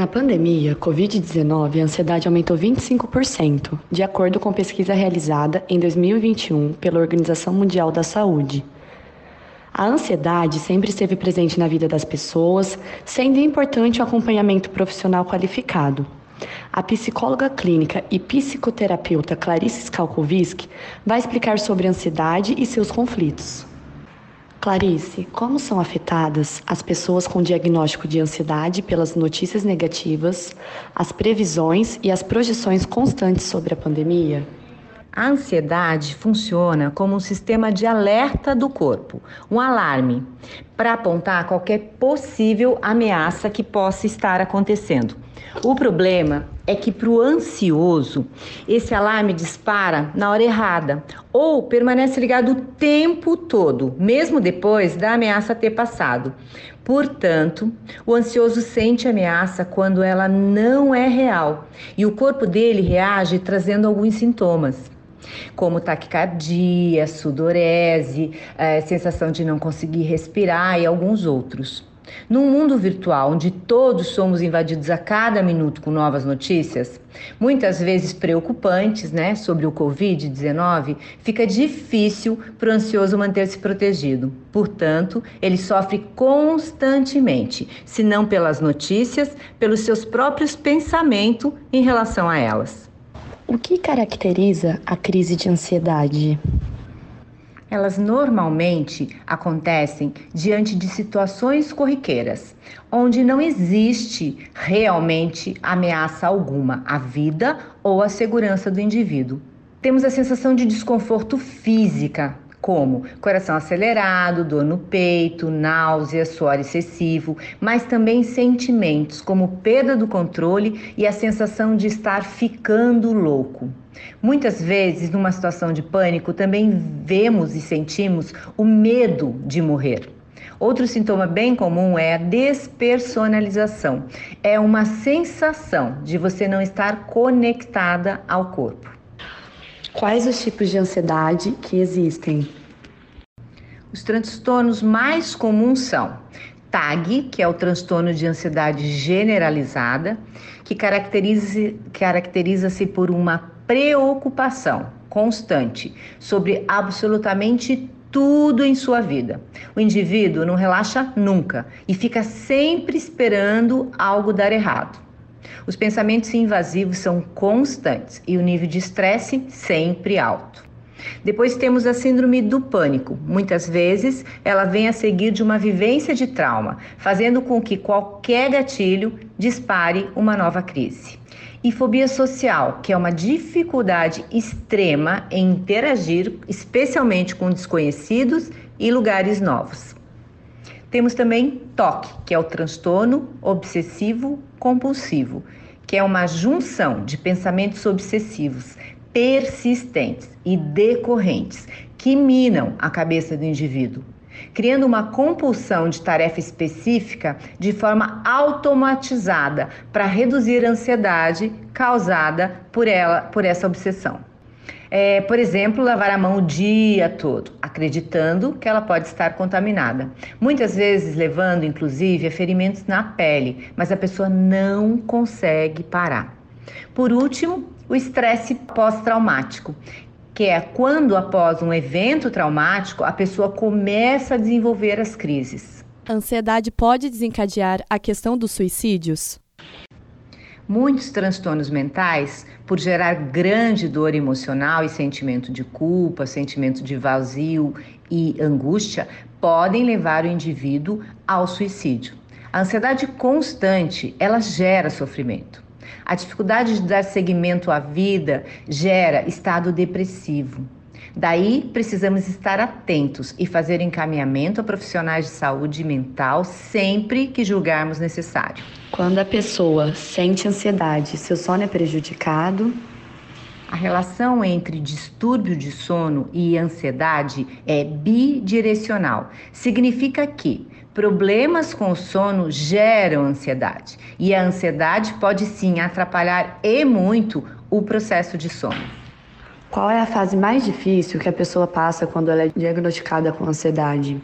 Na pandemia Covid-19, a ansiedade aumentou 25%, de acordo com pesquisa realizada em 2021 pela Organização Mundial da Saúde. A ansiedade sempre esteve presente na vida das pessoas, sendo importante o acompanhamento profissional qualificado. A psicóloga clínica e psicoterapeuta Clarice Skalkovisk vai explicar sobre a ansiedade e seus conflitos. Clarice, como são afetadas as pessoas com diagnóstico de ansiedade pelas notícias negativas, as previsões e as projeções constantes sobre a pandemia? A ansiedade funciona como um sistema de alerta do corpo, um alarme, para apontar qualquer possível ameaça que possa estar acontecendo. O problema é que para o ansioso, esse alarme dispara na hora errada ou permanece ligado o tempo todo, mesmo depois da ameaça ter passado. Portanto, o ansioso sente ameaça quando ela não é real e o corpo dele reage trazendo alguns sintomas como taquicardia, sudorese, é, sensação de não conseguir respirar e alguns outros. Num mundo virtual onde todos somos invadidos a cada minuto com novas notícias, muitas vezes preocupantes, né, sobre o Covid-19, fica difícil para o ansioso manter-se protegido. Portanto, ele sofre constantemente, se não pelas notícias, pelos seus próprios pensamentos em relação a elas. O que caracteriza a crise de ansiedade? Elas normalmente acontecem diante de situações corriqueiras, onde não existe realmente ameaça alguma à vida ou à segurança do indivíduo. Temos a sensação de desconforto física, como coração acelerado, dor no peito, náusea, suor excessivo, mas também sentimentos como perda do controle e a sensação de estar ficando louco. Muitas vezes, numa situação de pânico, também vemos e sentimos o medo de morrer. Outro sintoma bem comum é a despersonalização. É uma sensação de você não estar conectada ao corpo. Quais os tipos de ansiedade que existem? Os transtornos mais comuns são TAG, que é o transtorno de ansiedade generalizada, que caracteriza-se caracteriza por uma preocupação constante sobre absolutamente tudo em sua vida. O indivíduo não relaxa nunca e fica sempre esperando algo dar errado. Os pensamentos invasivos são constantes e o nível de estresse sempre alto. Depois temos a síndrome do pânico. Muitas vezes ela vem a seguir de uma vivência de trauma, fazendo com que qualquer gatilho dispare uma nova crise e fobia social, que é uma dificuldade extrema em interagir, especialmente com desconhecidos e lugares novos. Temos também TOC, que é o transtorno obsessivo compulsivo, que é uma junção de pensamentos obsessivos persistentes e decorrentes que minam a cabeça do indivíduo criando uma compulsão de tarefa específica de forma automatizada para reduzir a ansiedade causada por ela, por essa obsessão. É, por exemplo, lavar a mão o dia todo, acreditando que ela pode estar contaminada. Muitas vezes levando, inclusive, a ferimentos na pele, mas a pessoa não consegue parar. Por último, o estresse pós-traumático, que é quando, após um evento traumático, a pessoa começa a desenvolver as crises. A ansiedade pode desencadear a questão dos suicídios? Muitos transtornos mentais, por gerar grande dor emocional e sentimento de culpa, sentimento de vazio e angústia, podem levar o indivíduo ao suicídio. A ansiedade constante, ela gera sofrimento. A dificuldade de dar seguimento à vida gera estado depressivo. Daí, precisamos estar atentos e fazer encaminhamento a profissionais de saúde mental sempre que julgarmos necessário. Quando a pessoa sente ansiedade, seu sono é prejudicado, a relação entre distúrbio de sono e ansiedade é bidirecional. Significa que Problemas com o sono geram ansiedade e a ansiedade pode sim atrapalhar e muito o processo de sono. Qual é a fase mais difícil que a pessoa passa quando ela é diagnosticada com ansiedade?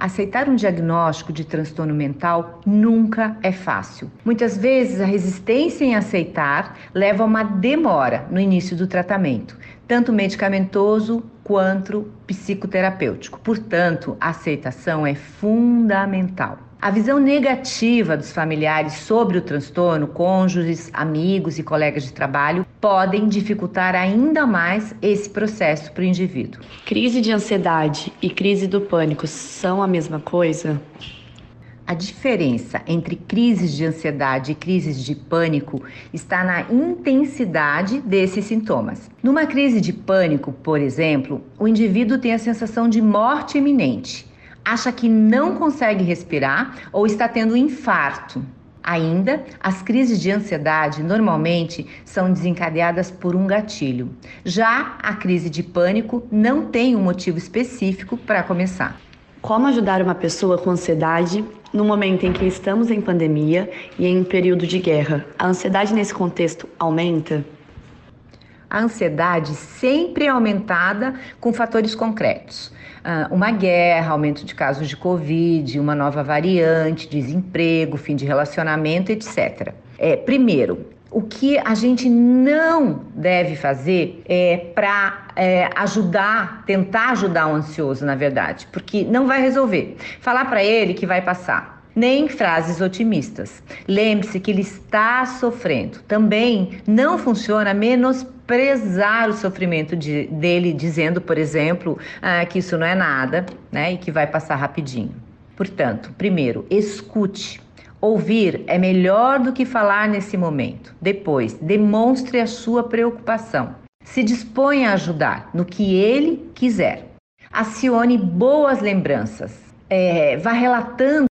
Aceitar um diagnóstico de transtorno mental nunca é fácil. Muitas vezes a resistência em aceitar leva a uma demora no início do tratamento, tanto medicamentoso quanto psicoterapêutico. Portanto, a aceitação é fundamental. A visão negativa dos familiares sobre o transtorno, cônjuges, amigos e colegas de trabalho, podem dificultar ainda mais esse processo para o indivíduo. Crise de ansiedade e crise do pânico são a mesma coisa? A diferença entre crises de ansiedade e crises de pânico está na intensidade desses sintomas. Numa crise de pânico, por exemplo, o indivíduo tem a sensação de morte iminente acha que não consegue respirar ou está tendo um infarto. Ainda, as crises de ansiedade normalmente são desencadeadas por um gatilho. Já a crise de pânico não tem um motivo específico para começar. Como ajudar uma pessoa com ansiedade no momento em que estamos em pandemia e em período de guerra? A ansiedade nesse contexto aumenta? A ansiedade sempre é aumentada com fatores concretos. Ah, uma guerra, aumento de casos de Covid, uma nova variante, desemprego, fim de relacionamento, etc. É, primeiro, o que a gente não deve fazer é para é, ajudar, tentar ajudar o ansioso, na verdade, porque não vai resolver. Falar para ele que vai passar. Nem frases otimistas. Lembre-se que ele está sofrendo. Também não funciona menos desprezar o sofrimento de, dele, dizendo, por exemplo, ah, que isso não é nada, né, e que vai passar rapidinho. Portanto, primeiro, escute. Ouvir é melhor do que falar nesse momento. Depois, demonstre a sua preocupação. Se disponha a ajudar no que ele quiser. Acione boas lembranças. É, vá relatando